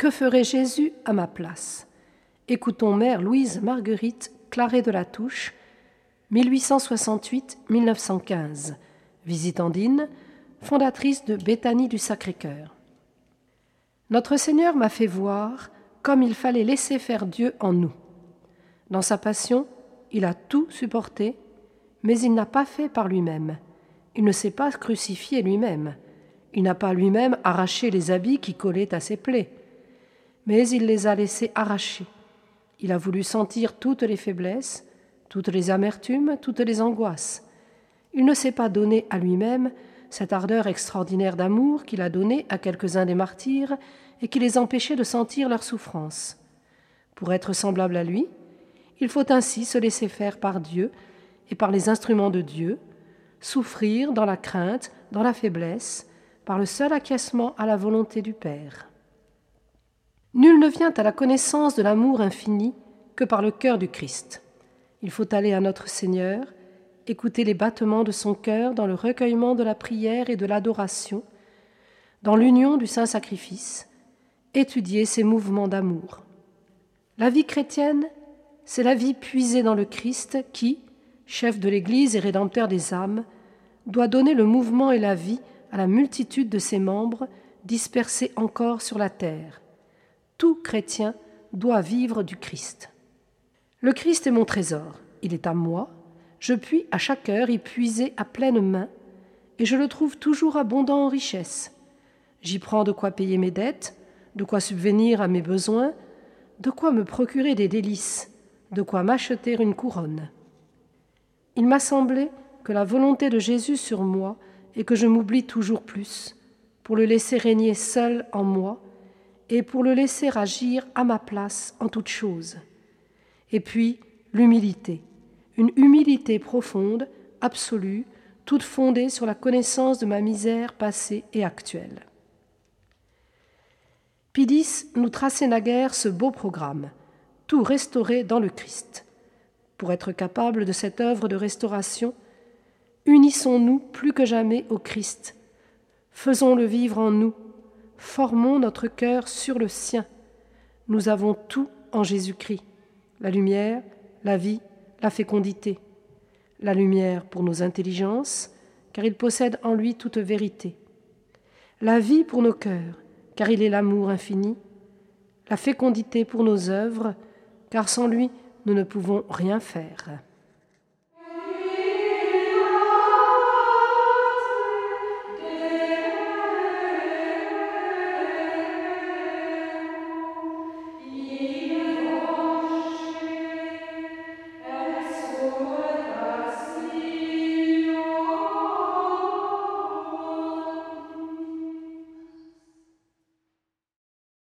Que ferait Jésus à ma place? Écoutons Mère Louise Marguerite Claret de la Touche, 1868-1915, visitandine, fondatrice de Béthanie du Sacré-Cœur. Notre Seigneur m'a fait voir comme il fallait laisser faire Dieu en nous. Dans sa passion, il a tout supporté, mais il n'a pas fait par lui-même. Il ne s'est pas crucifié lui-même. Il n'a pas lui-même arraché les habits qui collaient à ses plaies, mais il les a laissés arracher. Il a voulu sentir toutes les faiblesses, toutes les amertumes, toutes les angoisses. Il ne s'est pas donné à lui-même cette ardeur extraordinaire d'amour qu'il a donnée à quelques-uns des martyrs et qui les empêchait de sentir leur souffrance. Pour être semblable à lui, il faut ainsi se laisser faire par Dieu et par les instruments de Dieu, souffrir dans la crainte, dans la faiblesse, par le seul acquiescement à la volonté du Père. Nul ne vient à la connaissance de l'amour infini que par le cœur du Christ. Il faut aller à notre Seigneur, écouter les battements de son cœur dans le recueillement de la prière et de l'adoration, dans l'union du saint sacrifice, étudier ses mouvements d'amour. La vie chrétienne, c'est la vie puisée dans le Christ qui, chef de l'Église et rédempteur des âmes, doit donner le mouvement et la vie à la multitude de ses membres dispersés encore sur la terre. Tout chrétien doit vivre du Christ. Le Christ est mon trésor, il est à moi, je puis à chaque heure y puiser à pleine main, et je le trouve toujours abondant en richesse. J'y prends de quoi payer mes dettes, de quoi subvenir à mes besoins, de quoi me procurer des délices, de quoi m'acheter une couronne. Il m'a semblé que la volonté de Jésus sur moi est que je m'oublie toujours plus, pour le laisser régner seul en moi, et pour le laisser agir à ma place en toutes choses. Et puis l'humilité, une humilité profonde, absolue, toute fondée sur la connaissance de ma misère passée et actuelle. Pidis nous traçait naguère ce beau programme, tout restauré dans le Christ. Pour être capable de cette œuvre de restauration, unissons-nous plus que jamais au Christ, faisons-le vivre en nous, formons notre cœur sur le sien. Nous avons tout en Jésus-Christ, la lumière, la vie, la fécondité. La lumière pour nos intelligences, car il possède en lui toute vérité. La vie pour nos cœurs, car il est l'amour infini, la fécondité pour nos œuvres, car sans lui nous ne pouvons rien faire.